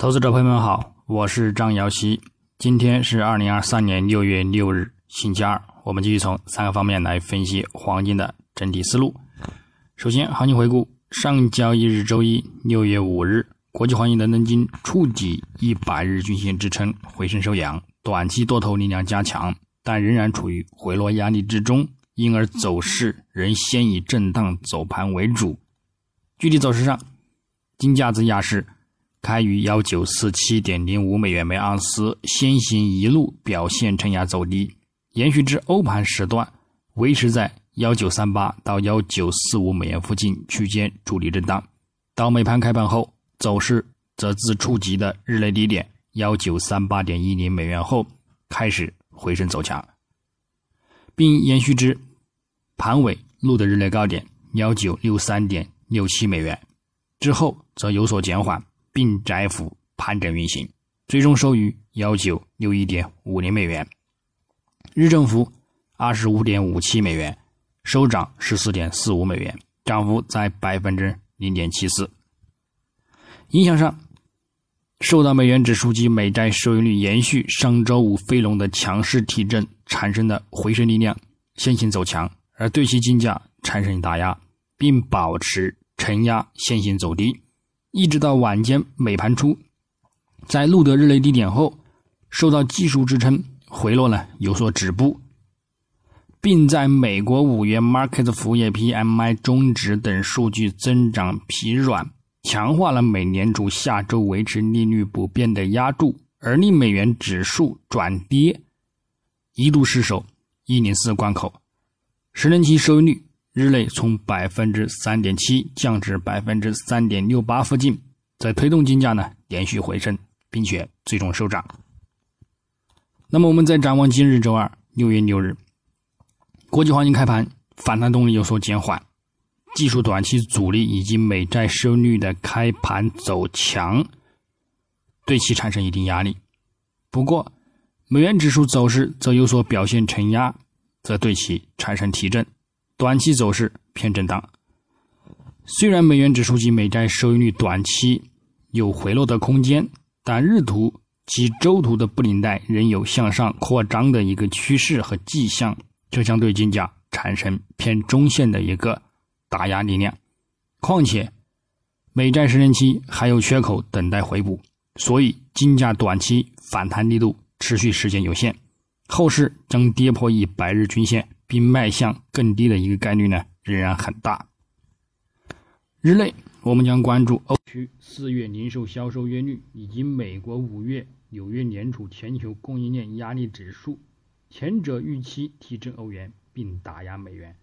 投资者朋友们好，我是张瑶希。今天是二零二三年六月六日，星期二。我们继续从三个方面来分析黄金的整体思路。首先，行情回顾：上交易日周一六月五日，国际黄金伦敦金触底一百日均线支撑，回升收阳，短期多头力量加强，但仍然处于回落压力之中，因而走势仍先以震荡走盘为主。具体走势上，金价自亚市。开于幺九四七点零五美元每盎司，先行一路表现承压走低，延续至欧盘时段，维持在幺九三八到幺九四五美元附近区间主力震荡。到美盘开盘后，走势则自触及的日内低点幺九三八点一零美元后，开始回升走强，并延续至盘尾录的日内高点幺九六三点六七美元之后，则有所减缓。并窄幅盘整运行，最终收于幺九六一点五零美元，日振幅二十五点五七美元，收涨十四点四五美元，涨幅在百分之零点七四。影响上，受到美元指数及美债收益率延续上周五飞龙的强势提振产生的回升力量先行走强，而对其金价产生打压，并保持承压先行走低。一直到晚间美盘初，在录得日内低点后，受到技术支撑回落呢有所止步，并在美国五月 Market 服务业 PMI 终值等数据增长疲软，强化了美联储下周维持利率不变的压注，而令美元指数转跌，一度失守一零四关口，十年期收益率。日内从百分之三点七降至百分之三点六八附近，在推动金价呢连续回升，并且最终收涨。那么我们再展望今日周二六月六日，国际黄金开盘反弹动力有所减缓，技术短期阻力以及美债收益率的开盘走强，对其产生一定压力。不过，美元指数走势则有所表现承压，则对其产生提振。短期走势偏震荡，虽然美元指数及美债收益率短期有回落的空间，但日图及周图的布林带仍有向上扩张的一个趋势和迹象，这将对金价产生偏中线的一个打压力量。况且，美债十年期还有缺口等待回补，所以金价短期反弹力度持续时间有限，后市将跌破一百日均线。并迈向更低的一个概率呢，仍然很大。日内，我们将关注欧区四月零售销售月率以及美国五月纽约联储全球供应链压力指数，前者预期提振欧元并打压美元，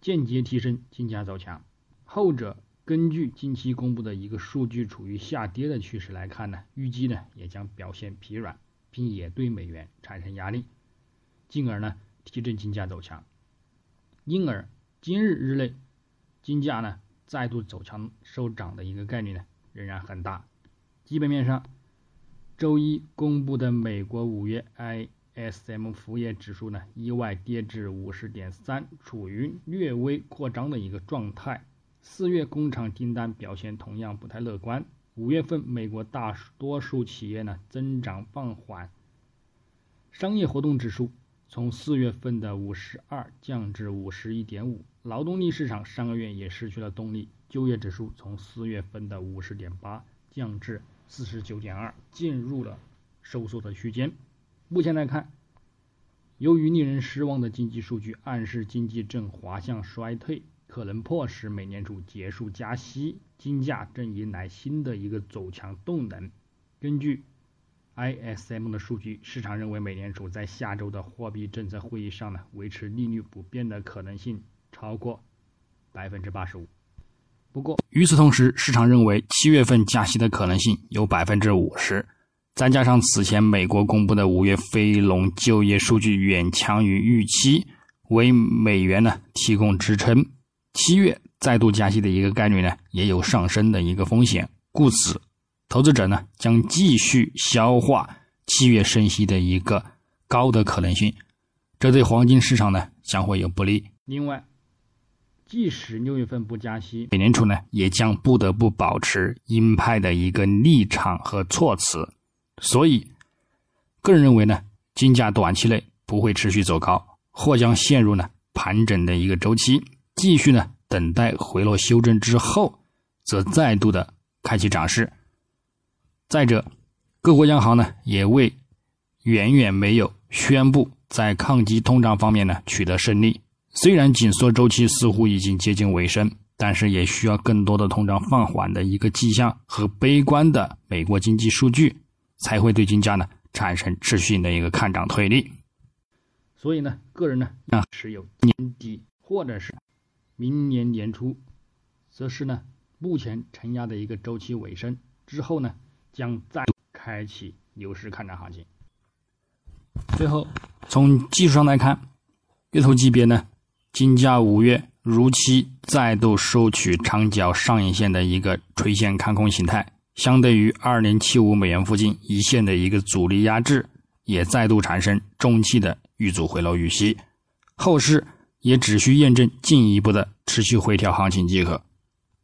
间接提升金价走强；后者根据近期公布的一个数据处于下跌的趋势来看呢，预计呢也将表现疲软，并也对美元产生压力，进而呢。提振金价走强，因而今日日内金价呢再度走强收涨的一个概率呢仍然很大。基本面上，周一公布的美国五月 ISM 服务业指数呢意外跌至五十点三，处于略微扩张的一个状态。四月工厂订单表现同样不太乐观。五月份美国大多数企业呢增长放缓，商业活动指数。从四月份的五十二降至五十一点五，劳动力市场上个月也失去了动力，就业指数从四月份的五十点八降至四十九点二，进入了收缩的区间。目前来看，由于令人失望的经济数据暗示经济正滑向衰退，可能迫使美联储结束加息，金价正迎来新的一个走强动能。根据 ISM 的数据，市场认为美联储在下周的货币政策会议上呢，维持利率不变的可能性超过百分之八十五。不过，与此同时，市场认为七月份加息的可能性有百分之五十。再加上此前美国公布的五月非农就业数据远强于预期，为美元呢提供支撑。七月再度加息的一个概率呢，也有上升的一个风险。故此。投资者呢将继续消化七月升息的一个高的可能性，这对黄金市场呢将会有不利。另外，即使六月份不加息，美联储呢也将不得不保持鹰派的一个立场和措辞。所以，个人认为呢，金价短期内不会持续走高，或将陷入呢盘整的一个周期，继续呢等待回落修正之后，则再度的开启涨势。再者，各国央行呢也未远远没有宣布在抗击通胀方面呢取得胜利。虽然紧缩周期似乎已经接近尾声，但是也需要更多的通胀放缓的一个迹象和悲观的美国经济数据，才会对金价呢产生持续性的一个看涨推力。所以呢，个人呢要持有年底或者是明年年初，则是呢目前承压的一个周期尾声之后呢，将再开启牛市看涨行情。最后，从技术上来看，月头级别呢。金价五月如期再度收取长角上影线的一个垂线看空形态，相对于二零七五美元附近一线的一个阻力压制，也再度产生中期的遇阻回落预期。后市也只需验证进一步的持续回调行情即可。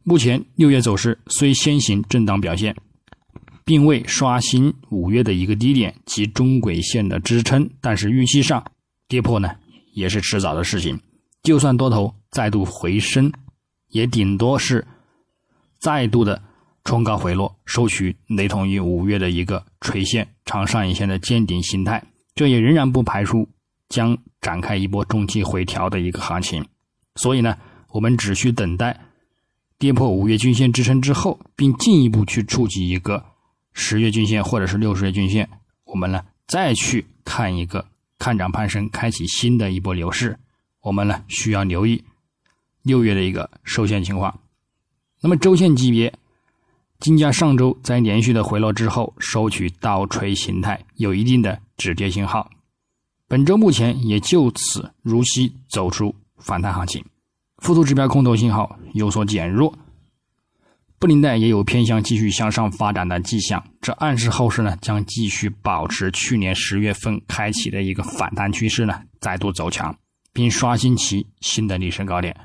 目前六月走势虽先行震荡表现，并未刷新五月的一个低点及中轨线的支撑，但是预期上跌破呢也是迟早的事情。就算多头再度回升，也顶多是再度的冲高回落，收取雷同于五月的一个垂线长上影线的见顶形态。这也仍然不排除将展开一波中期回调的一个行情。所以呢，我们只需等待跌破五月均线支撑之后，并进一步去触及一个十月均线或者是六十月均线，我们呢再去看一个看涨攀升，开启新的一波牛市。我们呢需要留意六月的一个收线情况。那么周线级别，金价上周在连续的回落之后收取倒锤形态，有一定的止跌信号。本周目前也就此如期走出反弹行情，附图指标空头信号有所减弱，布林带也有偏向继续向上发展的迹象，这暗示后市呢将继续保持去年十月份开启的一个反弹趋势呢再度走强。并刷新其新的历史高点。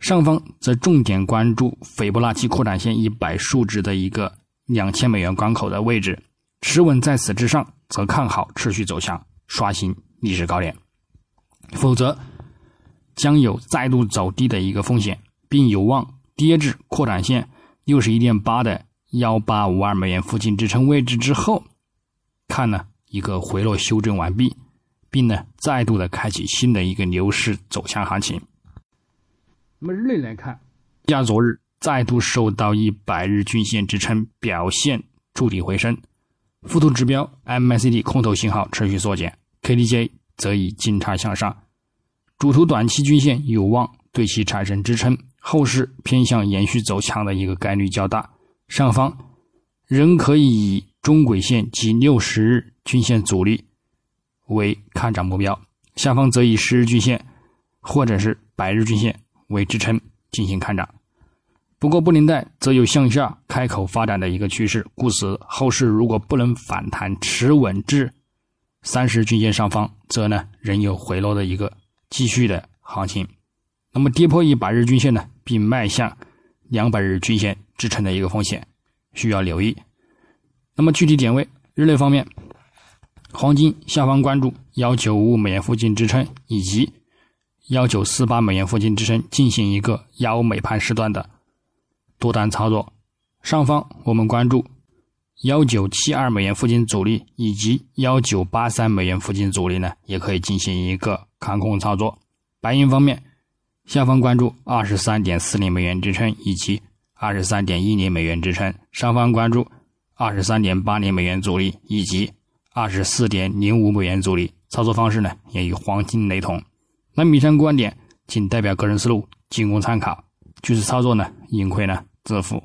上方则重点关注斐波那契扩展线一百数值的一个两千美元关口的位置，持稳在此之上，则看好持续走强，刷新历史高点；否则，将有再度走低的一个风险，并有望跌至扩展线六十一点八的幺八五二美元附近支撑位置之后，看呢一个回落修正完毕。并呢，再度的开启新的一个牛市走强行情。那么日内来看，亚昨日再度受到一百日均线支撑，表现筑底回升。附图指标 MACD 空头信号持续缩减，KDJ 则以金叉向上。主图短期均线有望对其产生支撑，后市偏向延续走强的一个概率较大。上方仍可以以中轨线及六十日均线阻力。为看涨目标，下方则以十日均线或者是百日均线为支撑进行看涨。不过布林带则有向下开口发展的一个趋势，故此后市如果不能反弹持稳至三十均线上方，则呢仍有回落的一个继续的行情。那么跌破一百日均线呢，并迈向两百日均线支撑的一个风险需要留意。那么具体点位，日内方面。黄金下方关注幺九五五美元附近支撑，以及幺九四八美元附近支撑，进行一个幺美盘时段的多单操作。上方我们关注幺九七二美元附近阻力，以及幺九八三美元附近阻力呢，也可以进行一个看空操作。白银方面，下方关注二十三点四零美元支撑，以及二十三点一零美元支撑。上方关注二十三点八零美元阻力，以及。二十四点零五美元阻力，操作方式呢也与黄金雷同。那以上观点仅代表个人思路，仅供参考。据此操作呢，盈亏呢自负。